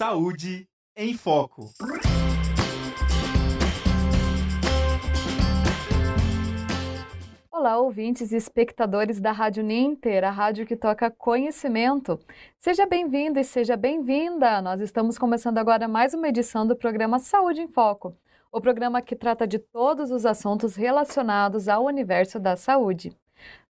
Saúde em Foco. Olá, ouvintes e espectadores da Rádio Ninter, a rádio que toca conhecimento. Seja bem-vindo e seja bem-vinda! Nós estamos começando agora mais uma edição do programa Saúde em Foco, o programa que trata de todos os assuntos relacionados ao universo da saúde.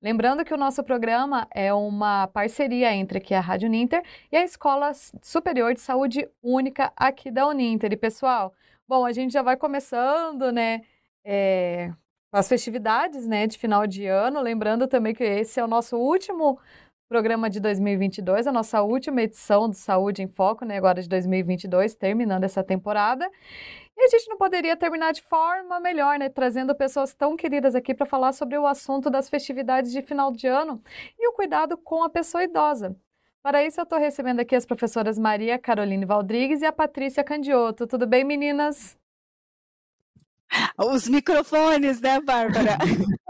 Lembrando que o nosso programa é uma parceria entre aqui a Rádio Ninter e a Escola Superior de Saúde Única aqui da Uninter. E pessoal, bom, a gente já vai começando, né? É, as festividades, né, de final de ano. Lembrando também que esse é o nosso último programa de 2022, a nossa última edição do Saúde em Foco, né, agora de 2022, terminando essa temporada. E a gente não poderia terminar de forma melhor, né, trazendo pessoas tão queridas aqui para falar sobre o assunto das festividades de final de ano e o cuidado com a pessoa idosa. Para isso, eu estou recebendo aqui as professoras Maria Caroline Valdrigues e a Patrícia Candioto. Tudo bem, meninas? Os microfones, né, Bárbara?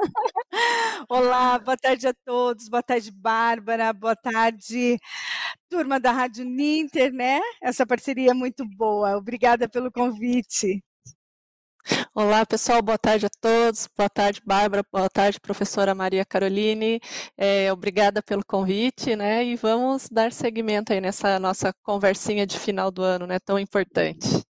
Olá, boa tarde a todos, boa tarde, Bárbara, boa tarde, turma da Rádio Ninter, né? Essa parceria é muito boa. Obrigada pelo convite. Olá, pessoal, boa tarde a todos. Boa tarde, Bárbara. Boa tarde, professora Maria Caroline. É, obrigada pelo convite, né? E vamos dar seguimento aí nessa nossa conversinha de final do ano, né? Tão importante.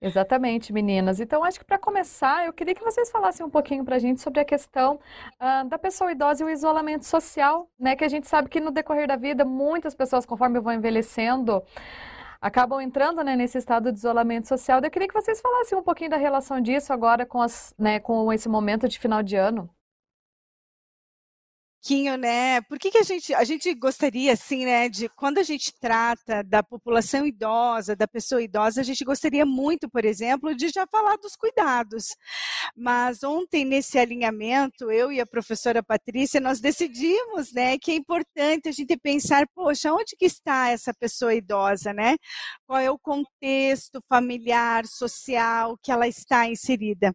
Exatamente, meninas. Então, acho que para começar, eu queria que vocês falassem um pouquinho para a gente sobre a questão uh, da pessoa idosa e o isolamento social, né? Que a gente sabe que no decorrer da vida, muitas pessoas, conforme vão envelhecendo, acabam entrando né, nesse estado de isolamento social. Eu queria que vocês falassem um pouquinho da relação disso agora com, as, né, com esse momento de final de ano pouquinho, né? Por que, que a gente a gente gostaria assim, né, de quando a gente trata da população idosa, da pessoa idosa, a gente gostaria muito, por exemplo, de já falar dos cuidados. Mas ontem nesse alinhamento, eu e a professora Patrícia, nós decidimos, né, que é importante a gente pensar, poxa, onde que está essa pessoa idosa, né? Qual é o contexto familiar, social que ela está inserida?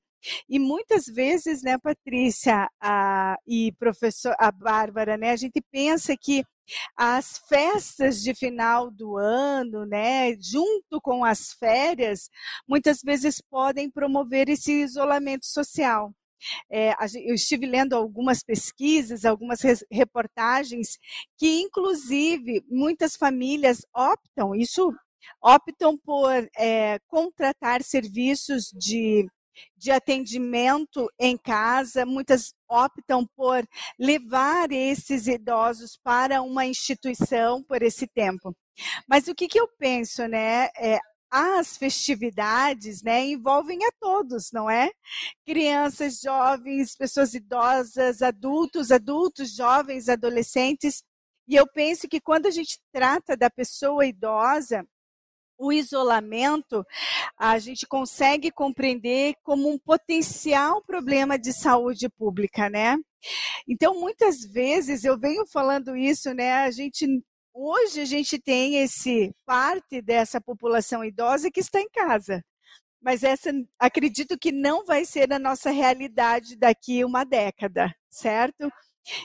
E muitas vezes, né, Patrícia a, e professor a Bárbara, né, a gente pensa que as festas de final do ano, né, junto com as férias, muitas vezes podem promover esse isolamento social. É, eu estive lendo algumas pesquisas, algumas reportagens, que inclusive muitas famílias optam, isso optam por é, contratar serviços de de atendimento em casa, muitas optam por levar esses idosos para uma instituição por esse tempo. Mas o que, que eu penso, né? É, as festividades, né, envolvem a todos, não é? Crianças, jovens, pessoas idosas, adultos, adultos, jovens, adolescentes. E eu penso que quando a gente trata da pessoa idosa, o isolamento, a gente consegue compreender como um potencial problema de saúde pública, né? Então, muitas vezes eu venho falando isso, né? A gente hoje a gente tem esse parte dessa população idosa que está em casa. Mas essa acredito que não vai ser a nossa realidade daqui uma década, certo?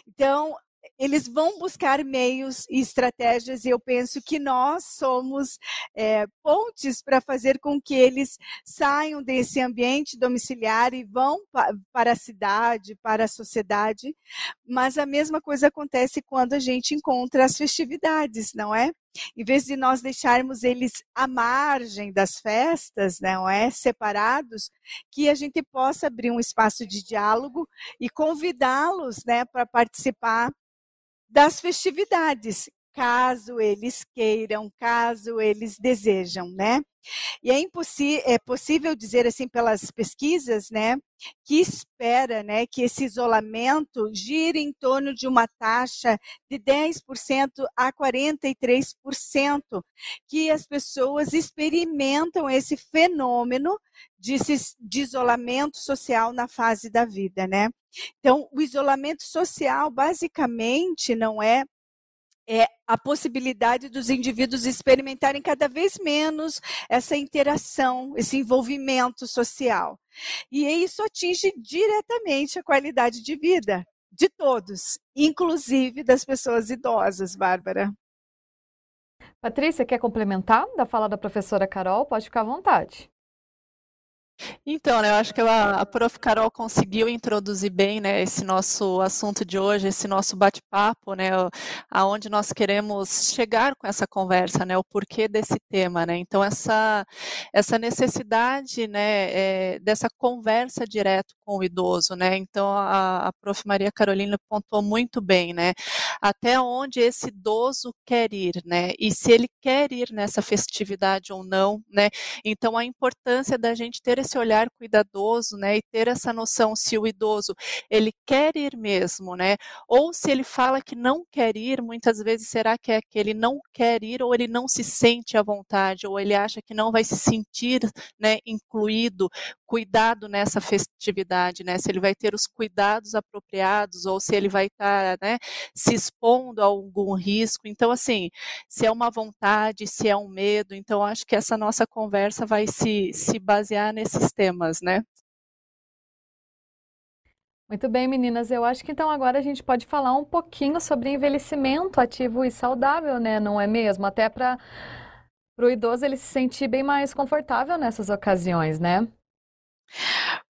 Então, eles vão buscar meios e estratégias, e eu penso que nós somos é, pontes para fazer com que eles saiam desse ambiente domiciliar e vão pa para a cidade, para a sociedade. Mas a mesma coisa acontece quando a gente encontra as festividades, não é? Em vez de nós deixarmos eles à margem das festas, não é, separados, que a gente possa abrir um espaço de diálogo e convidá-los, né, para participar das festividades, caso eles queiram, caso eles desejam, né? E é, é possível dizer assim pelas pesquisas, né, que espera, né, que esse isolamento gire em torno de uma taxa de 10% a 43%, que as pessoas experimentam esse fenômeno de, de isolamento social na fase da vida, né? Então, o isolamento social basicamente não é é a possibilidade dos indivíduos experimentarem cada vez menos essa interação, esse envolvimento social. E isso atinge diretamente a qualidade de vida de todos, inclusive das pessoas idosas, Bárbara. Patrícia, quer complementar da fala da professora Carol? Pode ficar à vontade. Então, né, eu acho que a, a Prof. Carol conseguiu introduzir bem né, esse nosso assunto de hoje, esse nosso bate-papo, né, aonde nós queremos chegar com essa conversa, né, o porquê desse tema. Né? Então, essa, essa necessidade né, é, dessa conversa direto com o idoso. Né? Então, a, a Prof. Maria Carolina pontuou muito bem, né, até onde esse idoso quer ir, né, e se ele quer ir nessa festividade ou não. Né? Então, a importância da gente ter esse olhar cuidadoso, né, e ter essa noção se o idoso ele quer ir mesmo, né, ou se ele fala que não quer ir, muitas vezes será que é que ele não quer ir ou ele não se sente à vontade ou ele acha que não vai se sentir, né, incluído, cuidado nessa festividade, né, se ele vai ter os cuidados apropriados ou se ele vai estar, tá, né, se expondo a algum risco. Então, assim, se é uma vontade, se é um medo, então acho que essa nossa conversa vai se, se basear nesse esses temas, né? Muito bem, meninas. Eu acho que então agora a gente pode falar um pouquinho sobre envelhecimento ativo e saudável, né? Não é mesmo? Até para o idoso ele se sentir bem mais confortável nessas ocasiões, né?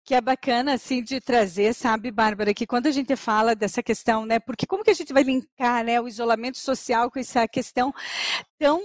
Que é bacana assim de trazer, sabe, Bárbara, que quando a gente fala dessa questão, né, porque como que a gente vai linkar, né, o isolamento social com essa questão tão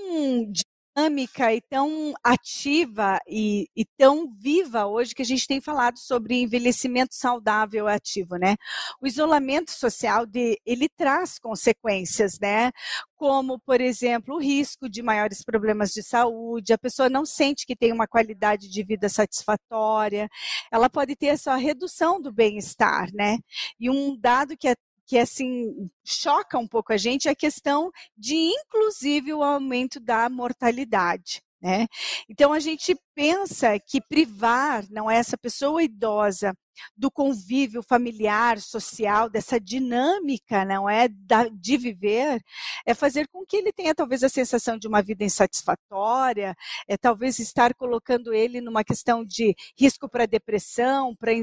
dinâmica e tão ativa e, e, tão viva hoje que a gente tem falado sobre envelhecimento saudável ativo, né? O isolamento social de, ele traz consequências, né? Como, por exemplo, o risco de maiores problemas de saúde, a pessoa não sente que tem uma qualidade de vida satisfatória, ela pode ter essa redução do bem-estar, né? E um dado que é que assim choca um pouco a gente é a questão de inclusive o aumento da mortalidade. Né? Então a gente pensa que privar não é essa pessoa idosa do convívio familiar, social, dessa dinâmica, não é, da, de viver, é fazer com que ele tenha talvez a sensação de uma vida insatisfatória, é talvez estar colocando ele numa questão de risco para depressão, para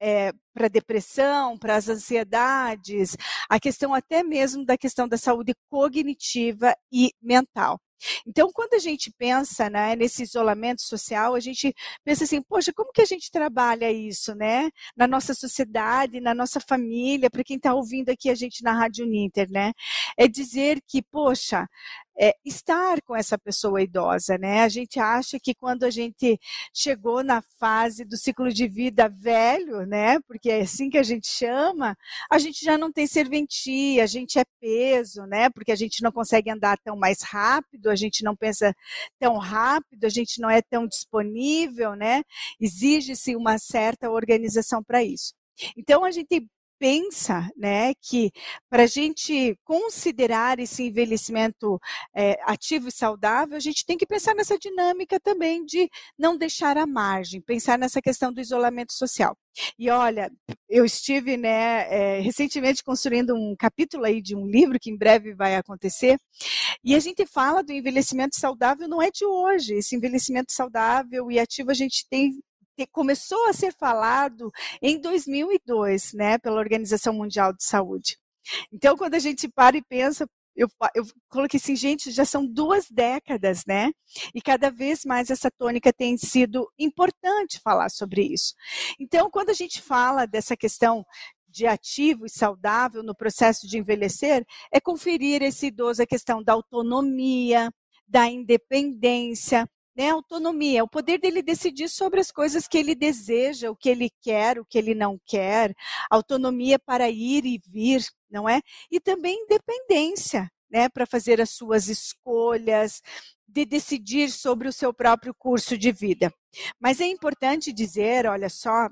é, para depressão, para as ansiedades, a questão até mesmo da questão da saúde cognitiva e mental. Então, quando a gente pensa né, nesse isolamento social, a gente pensa assim, poxa, como que a gente trabalha isso, né? Na nossa sociedade, na nossa família, para quem está ouvindo aqui a gente na Rádio Ninter, né? É dizer que, poxa, é, estar com essa pessoa idosa, né? A gente acha que quando a gente chegou na fase do ciclo de vida velho, né? Porque é assim que a gente chama, a gente já não tem serventia, a gente é peso, né? Porque a gente não consegue andar tão mais rápido, a gente não pensa tão rápido, a gente não é tão disponível, né? Exige-se uma certa organização para isso. Então a gente pensa né, que para a gente considerar esse envelhecimento é, ativo e saudável, a gente tem que pensar nessa dinâmica também de não deixar à margem, pensar nessa questão do isolamento social. E olha, eu estive né, é, recentemente construindo um capítulo aí de um livro que em breve vai acontecer, e a gente fala do envelhecimento saudável não é de hoje. Esse envelhecimento saudável e ativo a gente tem começou a ser falado em 2002, né, pela Organização Mundial de Saúde. Então, quando a gente para e pensa, eu, eu coloquei assim, gente, já são duas décadas, né? E cada vez mais essa tônica tem sido importante falar sobre isso. Então, quando a gente fala dessa questão de ativo e saudável no processo de envelhecer, é conferir esse idoso a questão da autonomia, da independência, né, autonomia, o poder dele decidir sobre as coisas que ele deseja, o que ele quer, o que ele não quer, autonomia para ir e vir, não é? E também independência, né, para fazer as suas escolhas, de decidir sobre o seu próprio curso de vida. Mas é importante dizer, olha só,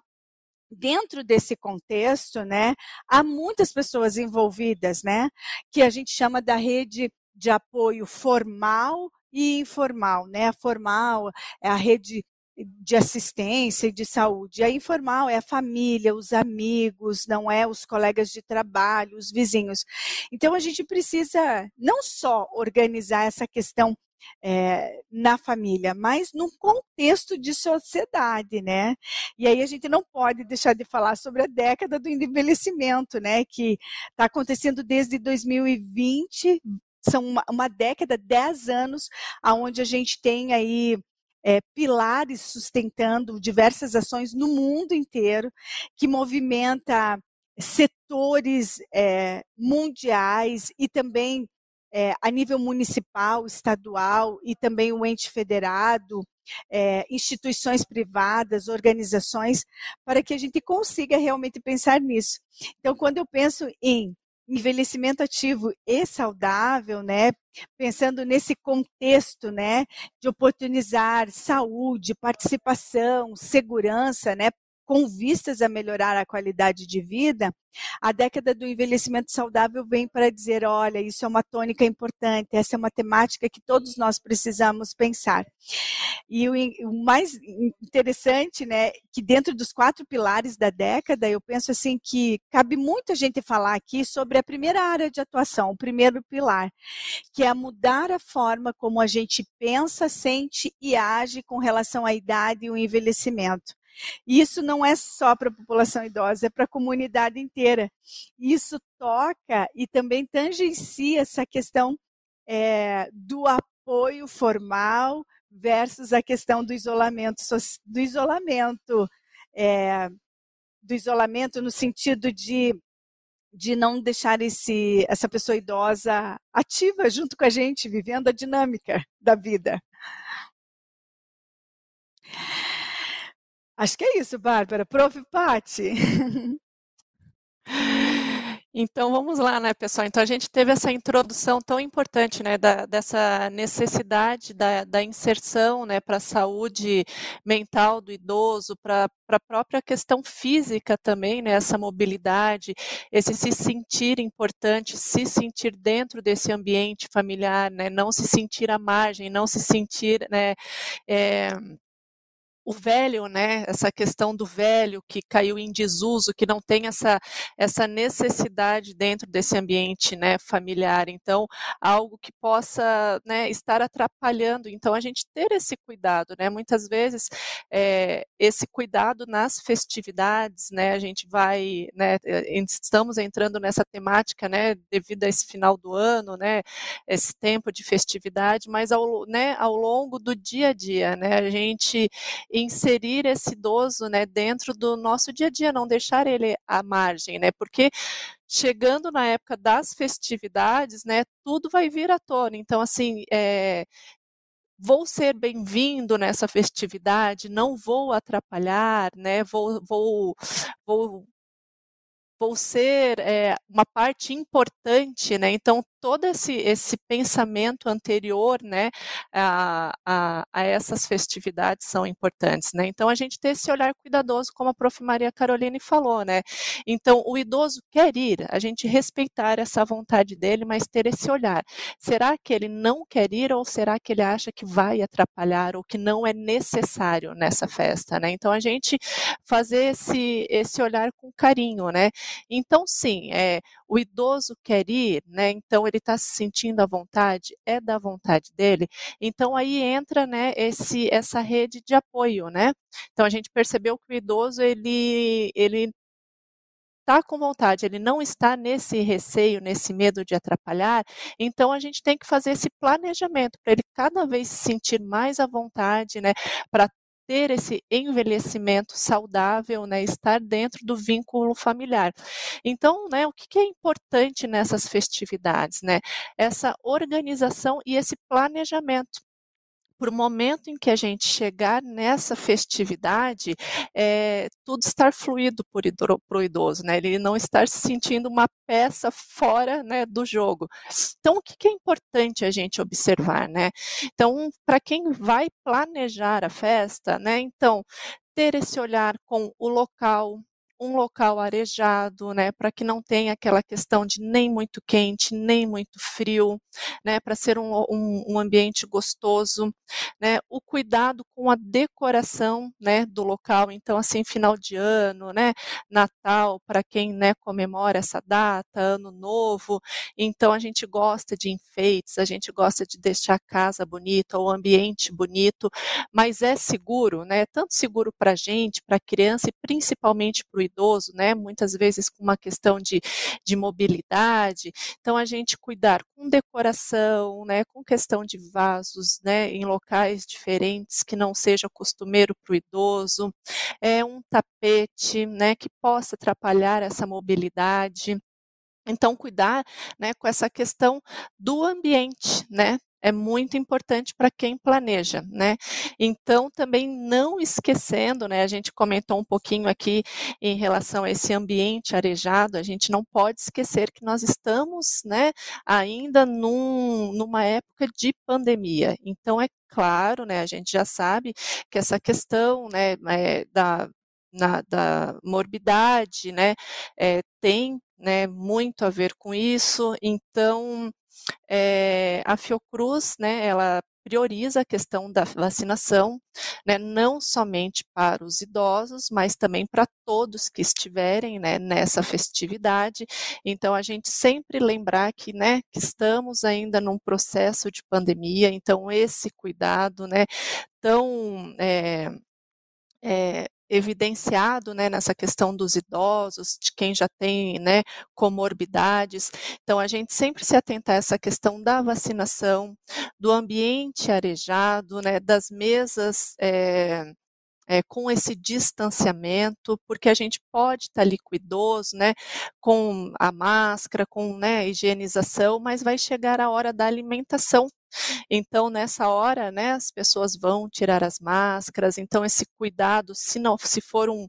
dentro desse contexto, né, há muitas pessoas envolvidas, né, que a gente chama da rede de apoio formal e informal, né? A formal é a rede de assistência e de saúde. A informal é a família, os amigos, não é os colegas de trabalho, os vizinhos. Então a gente precisa não só organizar essa questão é, na família, mas num contexto de sociedade, né? E aí a gente não pode deixar de falar sobre a década do envelhecimento, né? Que está acontecendo desde 2020, são uma, uma década, dez anos, aonde a gente tem aí é, pilares sustentando diversas ações no mundo inteiro, que movimenta setores é, mundiais e também é, a nível municipal, estadual e também o ente federado, é, instituições privadas, organizações, para que a gente consiga realmente pensar nisso. Então, quando eu penso em envelhecimento ativo e saudável, né? Pensando nesse contexto, né, de oportunizar saúde, participação, segurança, né, com vistas a melhorar a qualidade de vida, a década do envelhecimento saudável vem para dizer: olha, isso é uma tônica importante, essa é uma temática que todos nós precisamos pensar. E o, o mais interessante, né, que dentro dos quatro pilares da década, eu penso assim que cabe muita gente falar aqui sobre a primeira área de atuação, o primeiro pilar, que é mudar a forma como a gente pensa, sente e age com relação à idade e o envelhecimento. E isso não é só para a população idosa, é para a comunidade inteira. Isso toca e também tangencia essa questão é, do apoio formal versus a questão do isolamento, do isolamento, é, do isolamento no sentido de de não deixar esse, essa pessoa idosa ativa junto com a gente, vivendo a dinâmica da vida. Acho que é isso, Bárbara. Prof. Pati. Então vamos lá, né, pessoal? Então a gente teve essa introdução tão importante, né, da, dessa necessidade da, da inserção, né, para a saúde mental do idoso, para a própria questão física também, né, essa mobilidade, esse se sentir importante, se sentir dentro desse ambiente familiar, né, não se sentir à margem, não se sentir, né, é, o velho, né, essa questão do velho que caiu em desuso, que não tem essa, essa necessidade dentro desse ambiente né, familiar. Então, algo que possa né, estar atrapalhando. Então, a gente ter esse cuidado, né? Muitas vezes, é, esse cuidado nas festividades, né? A gente vai, né? Eh, estamos entrando nessa temática, né? Devido a esse final do ano, né? Esse tempo de festividade, mas ao, né, ao longo do dia a dia, né? A gente inserir esse idoso, né, dentro do nosso dia a dia, não deixar ele à margem, né, porque chegando na época das festividades, né, tudo vai vir à tona. Então, assim, é, vou ser bem-vindo nessa festividade, não vou atrapalhar, né? Vou, vou, vou vou ser é, uma parte importante, né? Então todo esse, esse pensamento anterior, né, a, a, a, essas festividades são importantes, né? Então a gente ter esse olhar cuidadoso, como a Prof. Maria Caroline falou, né? Então o idoso quer ir, a gente respeitar essa vontade dele, mas ter esse olhar. Será que ele não quer ir ou será que ele acha que vai atrapalhar ou que não é necessário nessa festa, né? Então a gente fazer esse esse olhar com carinho, né? Então sim, é o idoso quer ir, né? Então ele está se sentindo à vontade, é da vontade dele. Então aí entra, né, esse essa rede de apoio, né? Então a gente percebeu que o idoso ele ele está com vontade, ele não está nesse receio, nesse medo de atrapalhar, então a gente tem que fazer esse planejamento para ele cada vez se sentir mais à vontade, né, para ter esse envelhecimento saudável, né, estar dentro do vínculo familiar. Então, né, o que é importante nessas festividades, né? Essa organização e esse planejamento para o momento em que a gente chegar nessa festividade, é, tudo estar fluido para o idoso, né? Ele não estar se sentindo uma peça fora né, do jogo. Então, o que, que é importante a gente observar, né? Então, para quem vai planejar a festa, né? Então, ter esse olhar com o local, um local arejado, né, para que não tenha aquela questão de nem muito quente, nem muito frio, né, para ser um, um, um, ambiente gostoso, né, o cuidado com a decoração, né, do local, então assim, final de ano, né, Natal, para quem, né, comemora essa data, Ano Novo, então a gente gosta de enfeites, a gente gosta de deixar a casa bonita, o ambiente bonito, mas é seguro, né, tanto seguro para a gente, para a criança e principalmente para o idoso, né, muitas vezes com uma questão de, de mobilidade, então a gente cuidar com decoração, né, com questão de vasos, né, em locais diferentes que não seja costumeiro para o idoso, é um tapete, né, que possa atrapalhar essa mobilidade. Então, cuidar né, com essa questão do ambiente, né? É muito importante para quem planeja, né? Então, também não esquecendo, né? A gente comentou um pouquinho aqui em relação a esse ambiente arejado, a gente não pode esquecer que nós estamos, né, ainda num, numa época de pandemia. Então, é claro, né, a gente já sabe que essa questão, né, é, da na, da morbidade, né, é, tem né, muito a ver com isso. Então, é, a Fiocruz, né, ela prioriza a questão da vacinação, né, não somente para os idosos, mas também para todos que estiverem né, nessa festividade. Então, a gente sempre lembrar que, né, que estamos ainda num processo de pandemia, então esse cuidado né, tão é, é, evidenciado né, nessa questão dos idosos, de quem já tem né, comorbidades. Então, a gente sempre se atenta a essa questão da vacinação, do ambiente arejado, né, das mesas. É, é, com esse distanciamento, porque a gente pode estar tá liquidoso, né, com a máscara, com né, higienização, mas vai chegar a hora da alimentação então, nessa hora, né, as pessoas vão tirar as máscaras, então esse cuidado, se não se for um,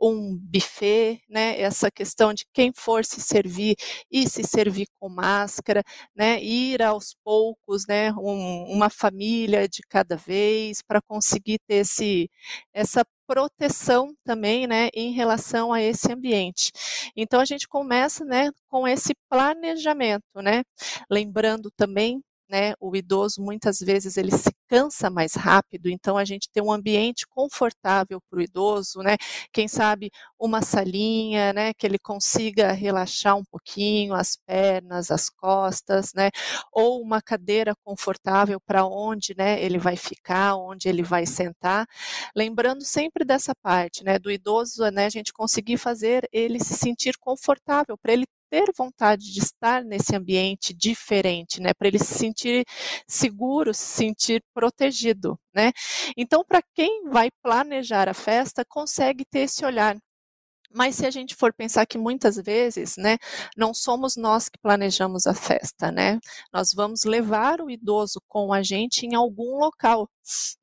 um buffet, né, essa questão de quem for se servir e se servir com máscara, né, ir aos poucos, né, um, uma família de cada vez, para conseguir ter esse, essa proteção também, né, em relação a esse ambiente. Então a gente começa, né, com esse planejamento, né, lembrando também né, o idoso muitas vezes ele se cansa mais rápido, então a gente tem um ambiente confortável para o idoso, né? Quem sabe uma salinha, né, que ele consiga relaxar um pouquinho as pernas, as costas, né? Ou uma cadeira confortável para onde, né, ele vai ficar, onde ele vai sentar. Lembrando sempre dessa parte, né, do idoso, né, a gente conseguir fazer ele se sentir confortável, para ele ter vontade de estar nesse ambiente diferente, né, para ele se sentir seguro, se sentir protegido, né? Então, para quem vai planejar a festa, consegue ter esse olhar mas se a gente for pensar que muitas vezes, né, não somos nós que planejamos a festa, né? Nós vamos levar o idoso com a gente em algum local.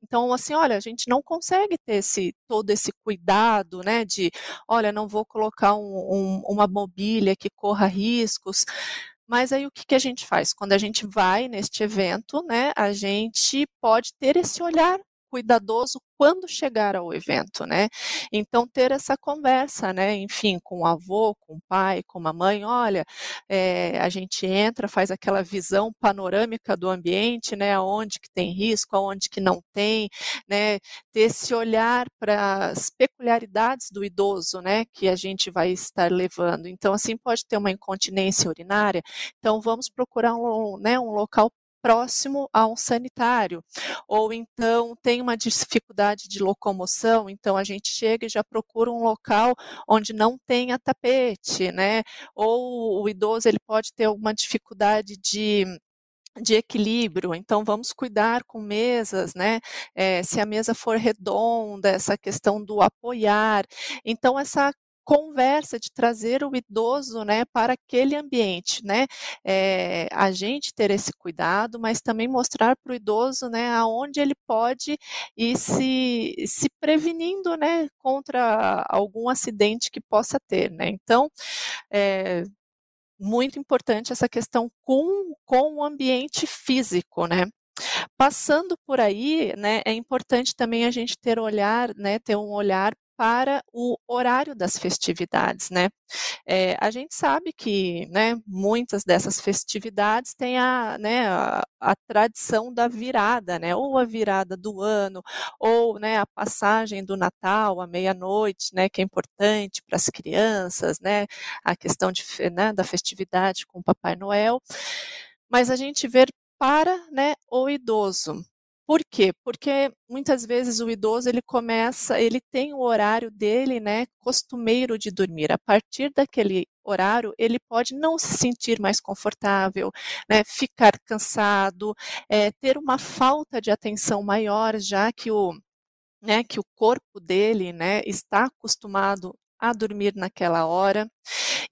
Então, assim, olha, a gente não consegue ter esse, todo esse cuidado, né, de, olha, não vou colocar um, um, uma mobília que corra riscos. Mas aí o que, que a gente faz? Quando a gente vai neste evento, né, a gente pode ter esse olhar cuidadoso quando chegar ao evento, né? Então ter essa conversa, né? Enfim, com o avô, com o pai, com a mãe, olha, é, a gente entra, faz aquela visão panorâmica do ambiente, né? Aonde que tem risco, aonde que não tem, né? Ter esse olhar para as peculiaridades do idoso, né? Que a gente vai estar levando. Então assim pode ter uma incontinência urinária. Então vamos procurar um, né, um local próximo a um sanitário. Ou então tem uma dificuldade de locomoção, então a gente chega e já procura um local onde não tenha tapete, né? Ou o idoso ele pode ter alguma dificuldade de de equilíbrio, então vamos cuidar com mesas, né? É, se a mesa for redonda, essa questão do apoiar. Então, essa conversa, de trazer o idoso né, para aquele ambiente, né? É, a gente ter esse cuidado, mas também mostrar para o idoso né, aonde ele pode ir se, se prevenindo né, contra algum acidente que possa ter. Né? Então, é, muito importante essa questão com, com o ambiente físico, né? Passando por aí, né, é importante também a gente ter olhar, né, ter um olhar para o horário das festividades, né? É, a gente sabe que, né, muitas dessas festividades têm a, né, a, a, tradição da virada, né, ou a virada do ano, ou, né, a passagem do Natal à meia-noite, né, que é importante para as crianças, né, a questão de, né, da festividade com o Papai Noel, mas a gente vê para, né, o idoso. Por quê? Porque muitas vezes o idoso ele começa, ele tem o horário dele, né, costumeiro de dormir. A partir daquele horário, ele pode não se sentir mais confortável, né, ficar cansado, é, ter uma falta de atenção maior, já que o né, que o corpo dele, né, está acostumado a dormir naquela hora.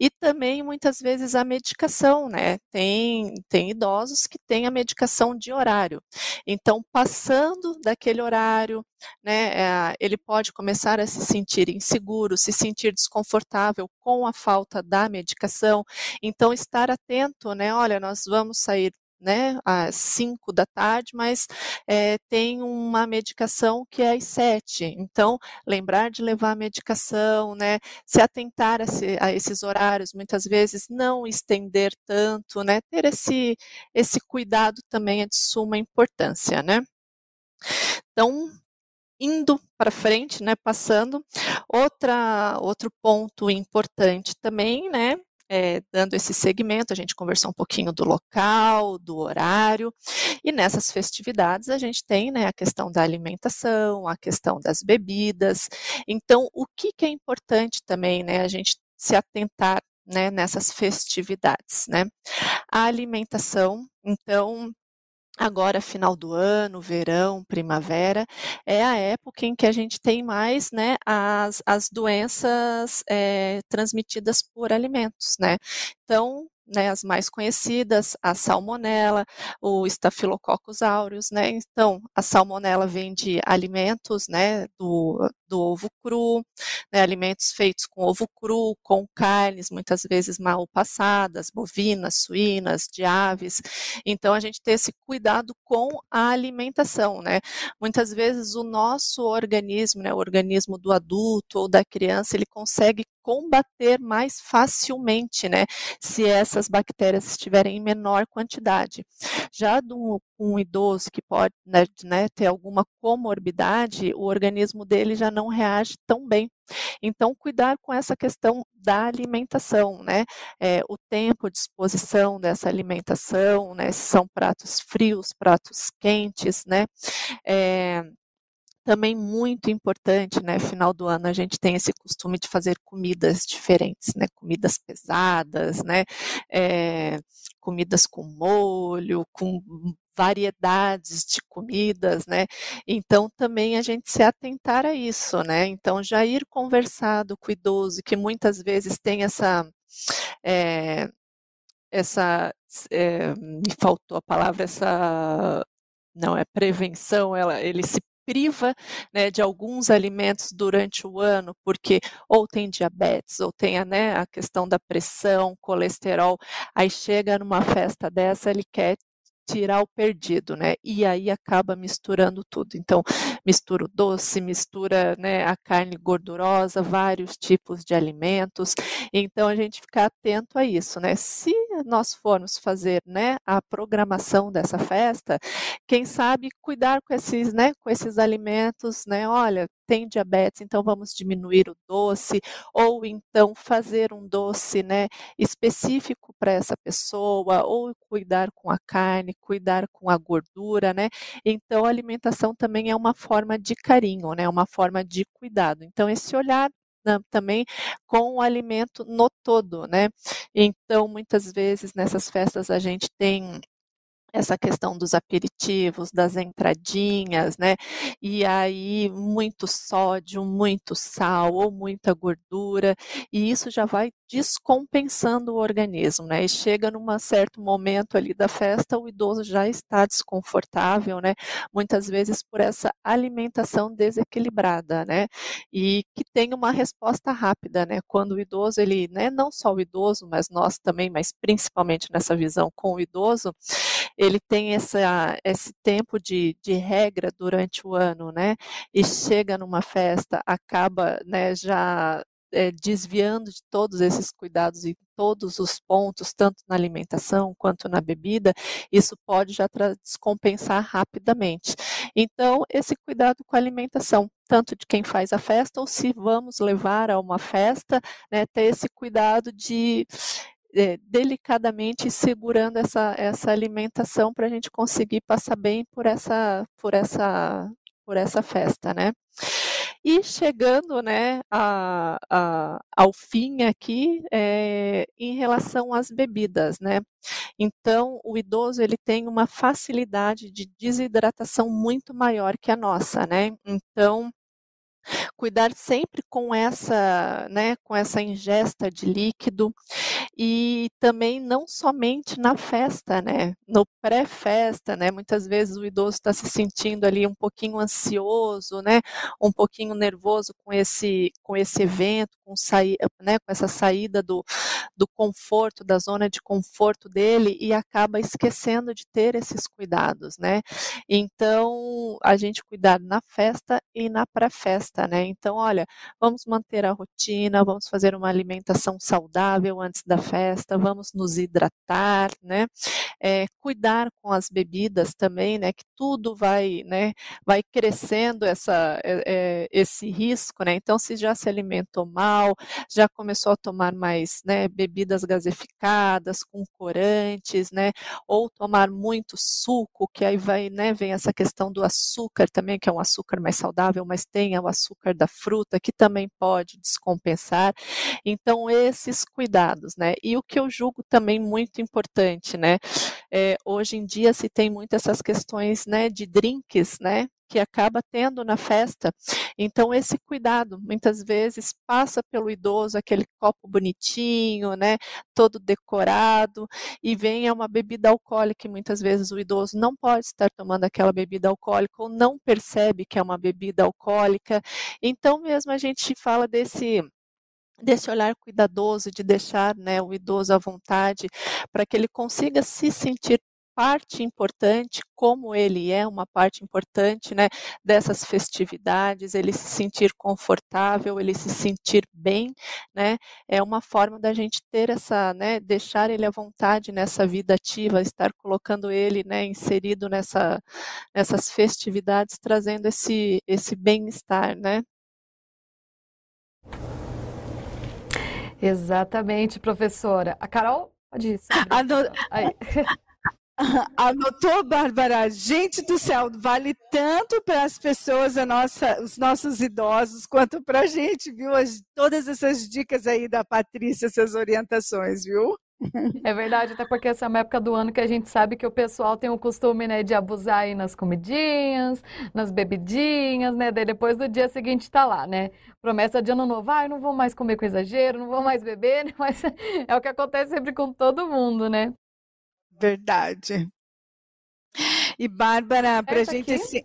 E também, muitas vezes, a medicação, né? Tem, tem idosos que têm a medicação de horário. Então, passando daquele horário, né, eh, ele pode começar a se sentir inseguro, se sentir desconfortável com a falta da medicação. Então, estar atento, né? Olha, nós vamos sair né, às 5 da tarde, mas é, tem uma medicação que é às 7. Então, lembrar de levar a medicação, né, se atentar a, se, a, esses horários, muitas vezes não estender tanto, né, ter esse, esse cuidado também é de suma importância, né. Então, indo para frente, né, passando, outra, outro ponto importante também, né, é, dando esse segmento, a gente conversou um pouquinho do local, do horário, e nessas festividades a gente tem né, a questão da alimentação, a questão das bebidas. Então, o que, que é importante também né, a gente se atentar né, nessas festividades, né? A alimentação, então, Agora, final do ano, verão, primavera, é a época em que a gente tem mais né, as, as doenças é, transmitidas por alimentos, né? Então, né, as mais conhecidas, a salmonela, o Staphylococcus aureus, né? Então, a salmonela vem de alimentos, né, do, do ovo cru, né, alimentos feitos com ovo cru, com carnes muitas vezes mal passadas, bovinas, suínas, de aves. Então, a gente tem esse cuidado com a alimentação, né? Muitas vezes o nosso organismo, né, o organismo do adulto ou da criança, ele consegue combater mais facilmente, né, se essas bactérias estiverem em menor quantidade. Já um, um idoso que pode né, né, ter alguma comorbidade, o organismo dele já não reage tão bem. Então, cuidar com essa questão da alimentação, né? É, o tempo de exposição dessa alimentação, né? Se são pratos frios, pratos quentes, né? É, também muito importante, né? Final do ano a gente tem esse costume de fazer comidas diferentes, né? Comidas pesadas, né? É, comidas com molho, com variedades de comidas, né? Então também a gente se atentar a isso, né? Então já ir conversado com o idoso que muitas vezes tem essa é, essa é, me faltou a palavra essa não é prevenção, ela, ele se priva né, de alguns alimentos durante o ano, porque ou tem diabetes, ou tem né, a questão da pressão, colesterol, aí chega numa festa dessa, ele quer tirar o perdido, né? E aí acaba misturando tudo. Então, mistura o doce, mistura né, a carne gordurosa, vários tipos de alimentos. Então, a gente fica atento a isso, né? Se nós formos fazer né, a programação dessa festa, quem sabe cuidar com esses, né, com esses alimentos, né? Olha, tem diabetes, então vamos diminuir o doce, ou então fazer um doce né, específico para essa pessoa, ou cuidar com a carne, cuidar com a gordura, né? Então a alimentação também é uma forma de carinho, né? Uma forma de cuidado. Então, esse olhar também com o alimento no todo, né? Então, muitas vezes nessas festas a gente tem essa questão dos aperitivos, das entradinhas, né? E aí muito sódio, muito sal ou muita gordura, e isso já vai descompensando o organismo, né? E chega num certo momento ali da festa, o idoso já está desconfortável, né? Muitas vezes por essa alimentação desequilibrada, né? E que tem uma resposta rápida, né? Quando o idoso, ele, né, não só o idoso, mas nós também, mas principalmente nessa visão com o idoso, ele tem essa, esse tempo de, de regra durante o ano, né? E chega numa festa, acaba né, já é, desviando de todos esses cuidados e todos os pontos, tanto na alimentação quanto na bebida, isso pode já descompensar rapidamente. Então, esse cuidado com a alimentação, tanto de quem faz a festa, ou se vamos levar a uma festa, né, ter esse cuidado de é, delicadamente segurando essa, essa alimentação para a gente conseguir passar bem por essa, por essa, por essa festa, né? E chegando né, a, a, ao fim aqui, é, em relação às bebidas, né? Então, o idoso ele tem uma facilidade de desidratação muito maior que a nossa, né? Então, cuidar sempre com essa, né, com essa ingesta de líquido e também não somente na festa, né, no pré-festa, né, muitas vezes o idoso está se sentindo ali um pouquinho ansioso, né, um pouquinho nervoso com esse, com esse evento, com, sair, né, com essa saída do, do conforto, da zona de conforto dele e acaba esquecendo de ter esses cuidados, né, então a gente cuidar na festa e na pré-festa festa, né? Então, olha, vamos manter a rotina, vamos fazer uma alimentação saudável antes da festa, vamos nos hidratar, né? É, cuidar com as bebidas também, né? Que tudo vai, né? Vai crescendo essa, é, esse risco, né? Então, se já se alimentou mal, já começou a tomar mais, né? Bebidas gaseificadas com corantes, né? Ou tomar muito suco, que aí vai, né? Vem essa questão do açúcar também, que é um açúcar mais saudável, mas tem o açúcar açúcar da fruta, que também pode descompensar. Então, esses cuidados, né? E o que eu julgo também muito importante, né? É, hoje em dia se tem muito essas questões, né, de drinks, né? Que acaba tendo na festa. Então, esse cuidado, muitas vezes, passa pelo idoso aquele copo bonitinho, né, todo decorado, e vem uma bebida alcoólica, e muitas vezes o idoso não pode estar tomando aquela bebida alcoólica ou não percebe que é uma bebida alcoólica. Então, mesmo a gente fala desse desse olhar cuidadoso de deixar né, o idoso à vontade para que ele consiga se sentir parte importante, como ele é uma parte importante né, dessas festividades, ele se sentir confortável, ele se sentir bem, né, é uma forma da gente ter essa, né, deixar ele à vontade nessa vida ativa, estar colocando ele né, inserido nessa, nessas festividades, trazendo esse, esse bem-estar, né. Exatamente, professora. A Carol pode ir. Aí. Anotou, Bárbara? Gente do céu, vale tanto para as pessoas, a nossa, os nossos idosos, quanto para a gente, viu? As, todas essas dicas aí da Patrícia, essas orientações, viu? É verdade, até porque essa é uma época do ano que a gente sabe que o pessoal tem o costume, né, de abusar aí nas comidinhas, nas bebidinhas, né, daí depois do dia seguinte tá lá, né, promessa de ano novo, ah, não vou mais comer com exagero, não vou mais beber, né? mas é o que acontece sempre com todo mundo, né. Verdade. E Bárbara, para a gente assim,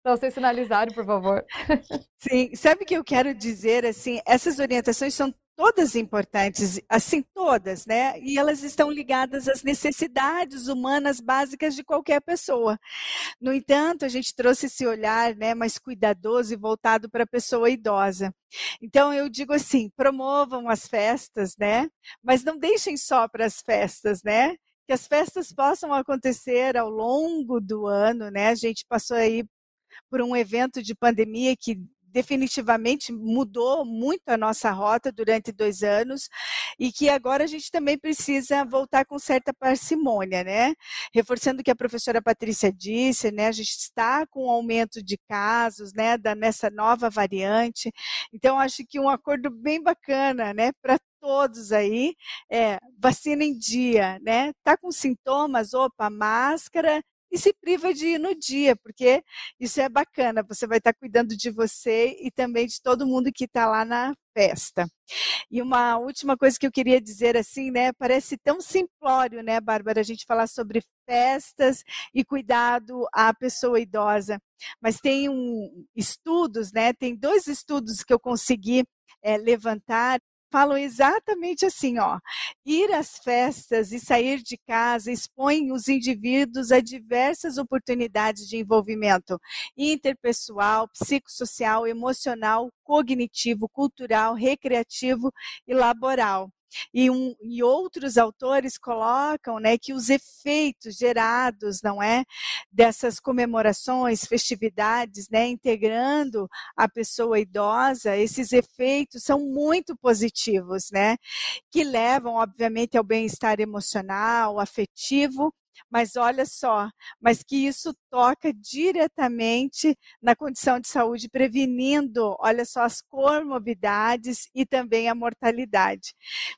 para vocês sinalizarem, por favor. Sim, sabe o que eu quero dizer assim? Essas orientações são todas importantes, assim todas, né? E elas estão ligadas às necessidades humanas básicas de qualquer pessoa. No entanto, a gente trouxe esse olhar, né, mais cuidadoso e voltado para a pessoa idosa. Então eu digo assim, promovam as festas, né? Mas não deixem só para as festas, né? Que as festas possam acontecer ao longo do ano, né? A gente passou aí por um evento de pandemia que definitivamente mudou muito a nossa rota durante dois anos e que agora a gente também precisa voltar com certa parcimônia, né? Reforçando o que a professora Patrícia disse, né? A gente está com um aumento de casos, né? Da, nessa nova variante. Então, acho que um acordo bem bacana, né? Para todos aí, é, vacina em dia, né? Tá com sintomas, opa, máscara e se priva de ir no dia, porque isso é bacana, você vai estar cuidando de você e também de todo mundo que está lá na festa. E uma última coisa que eu queria dizer assim, né, parece tão simplório, né, Bárbara, a gente falar sobre festas e cuidado à pessoa idosa, mas tem um, estudos, né, tem dois estudos que eu consegui é, levantar falam exatamente assim, ó: ir às festas e sair de casa expõe os indivíduos a diversas oportunidades de envolvimento interpessoal, psicossocial, emocional, cognitivo, cultural, recreativo e laboral. E, um, e outros autores colocam né, que os efeitos gerados, não é, dessas comemorações, festividades, né, integrando a pessoa idosa, esses efeitos são muito positivos, né, que levam, obviamente, ao bem-estar emocional, afetivo mas olha só, mas que isso toca diretamente na condição de saúde, prevenindo, olha só, as comorbidades e também a mortalidade.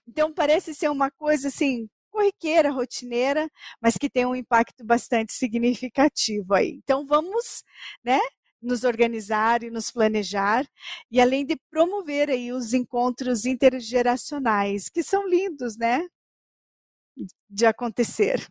Então, parece ser uma coisa assim, corriqueira, rotineira, mas que tem um impacto bastante significativo aí. Então, vamos, né? nos organizar e nos planejar, e além de promover aí os encontros intergeracionais, que são lindos, né? De acontecer.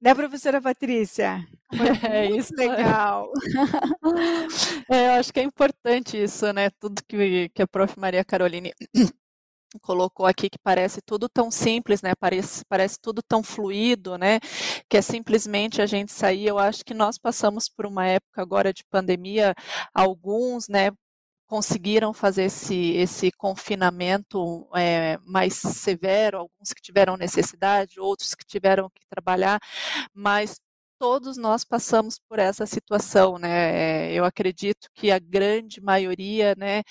Né, professora Patrícia? é isso. Legal. É, eu acho que é importante isso, né? Tudo que, que a prof. Maria Caroline colocou aqui que parece tudo tão simples, né? Parece, parece tudo tão fluido, né? Que é simplesmente a gente sair. Eu acho que nós passamos por uma época agora de pandemia, alguns, né? Conseguiram fazer esse, esse confinamento é, mais severo, alguns que tiveram necessidade, outros que tiveram que trabalhar, mas todos nós passamos por essa situação, né? Eu acredito que a grande maioria, né,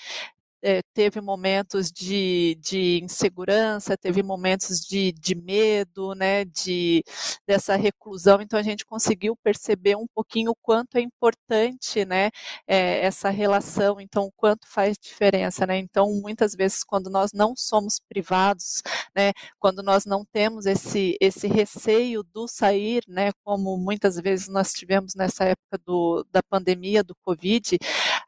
é, teve momentos de, de insegurança, teve momentos de, de medo, né, de, dessa reclusão, então a gente conseguiu perceber um pouquinho o quanto é importante, né, é, essa relação, então o quanto faz diferença, né, então muitas vezes quando nós não somos privados, né, quando nós não temos esse, esse receio do sair, né, como muitas vezes nós tivemos nessa época do, da pandemia, do Covid,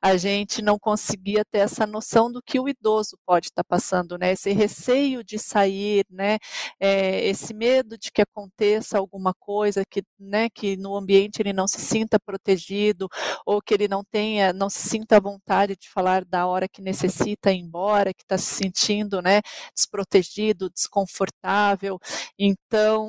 a gente não conseguia ter essa noção do que o idoso pode estar passando, né? Esse receio de sair, né? É, esse medo de que aconteça alguma coisa, que, né? Que no ambiente ele não se sinta protegido ou que ele não tenha, não se sinta à vontade de falar da hora que necessita ir embora, que está se sentindo, né? Desprotegido, desconfortável. Então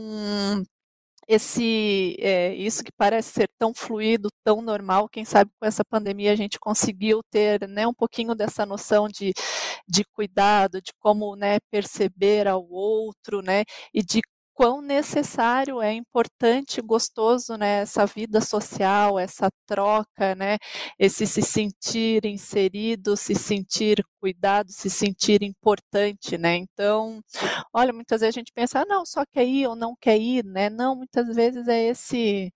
esse é, isso que parece ser tão fluido, tão normal, quem sabe com essa pandemia a gente conseguiu ter né, um pouquinho dessa noção de, de cuidado, de como né, perceber ao outro, né, e de quão necessário é importante, gostoso, né, essa vida social, essa troca, né, esse se sentir inserido, se sentir cuidado, se sentir importante, né? Então, olha, muitas vezes a gente pensa, ah, não, só quer ir ou não quer ir, né? Não, muitas vezes é esse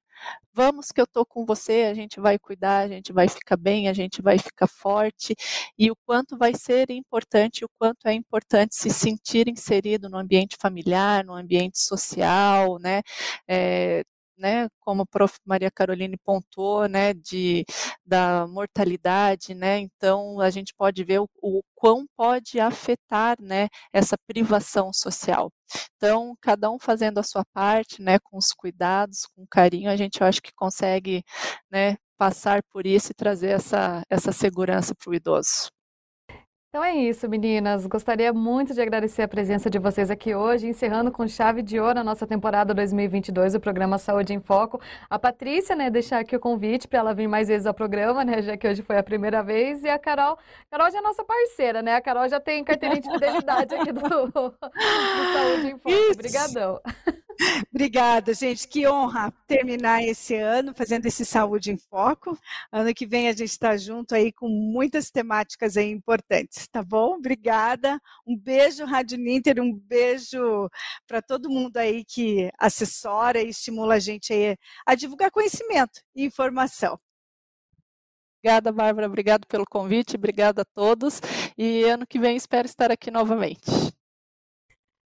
vamos que eu estou com você, a gente vai cuidar, a gente vai ficar bem, a gente vai ficar forte, e o quanto vai ser importante, o quanto é importante se sentir inserido no ambiente familiar, no ambiente social, né? É, né, como a prof. Maria Caroline pontuou, né, de, da mortalidade, né, então a gente pode ver o, o quão pode afetar, né, essa privação social. Então, cada um fazendo a sua parte, né, com os cuidados, com carinho, a gente acho que consegue, né, passar por isso e trazer essa, essa segurança para o idoso. Então é isso, meninas. Gostaria muito de agradecer a presença de vocês aqui hoje, encerrando com chave de ouro a nossa temporada 2022 do programa Saúde em Foco. A Patrícia, né, deixar aqui o convite para ela vir mais vezes ao programa, né, já que hoje foi a primeira vez, e a Carol, Carol já é nossa parceira, né? A Carol já tem carteirinha de fidelidade aqui do, do Saúde em Foco. Obrigadão. Obrigada, gente. Que honra terminar esse ano fazendo esse Saúde em Foco. Ano que vem a gente está junto aí com muitas temáticas aí importantes, tá bom? Obrigada. Um beijo, Rádio Ninter, um beijo para todo mundo aí que assessora e estimula a gente aí a divulgar conhecimento e informação. Obrigada, Bárbara. Obrigado pelo convite. Obrigada a todos. E ano que vem espero estar aqui novamente.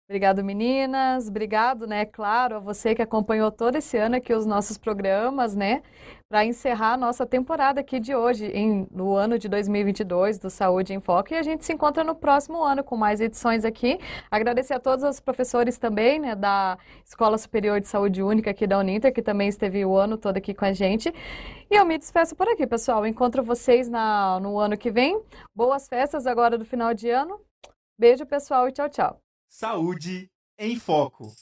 Obrigado, meninas. Obrigado, né, claro, a você que acompanhou todo esse ano aqui os nossos programas, né, para encerrar a nossa temporada aqui de hoje, em, no ano de 2022 do Saúde em Foco. E a gente se encontra no próximo ano com mais edições aqui. Agradecer a todos os professores também, né, da Escola Superior de Saúde Única aqui da Uninter, que também esteve o ano todo aqui com a gente. E eu me despeço por aqui, pessoal. Encontro vocês na, no ano que vem. Boas festas agora do final de ano. Beijo, pessoal, e tchau, tchau. Saúde em Foco.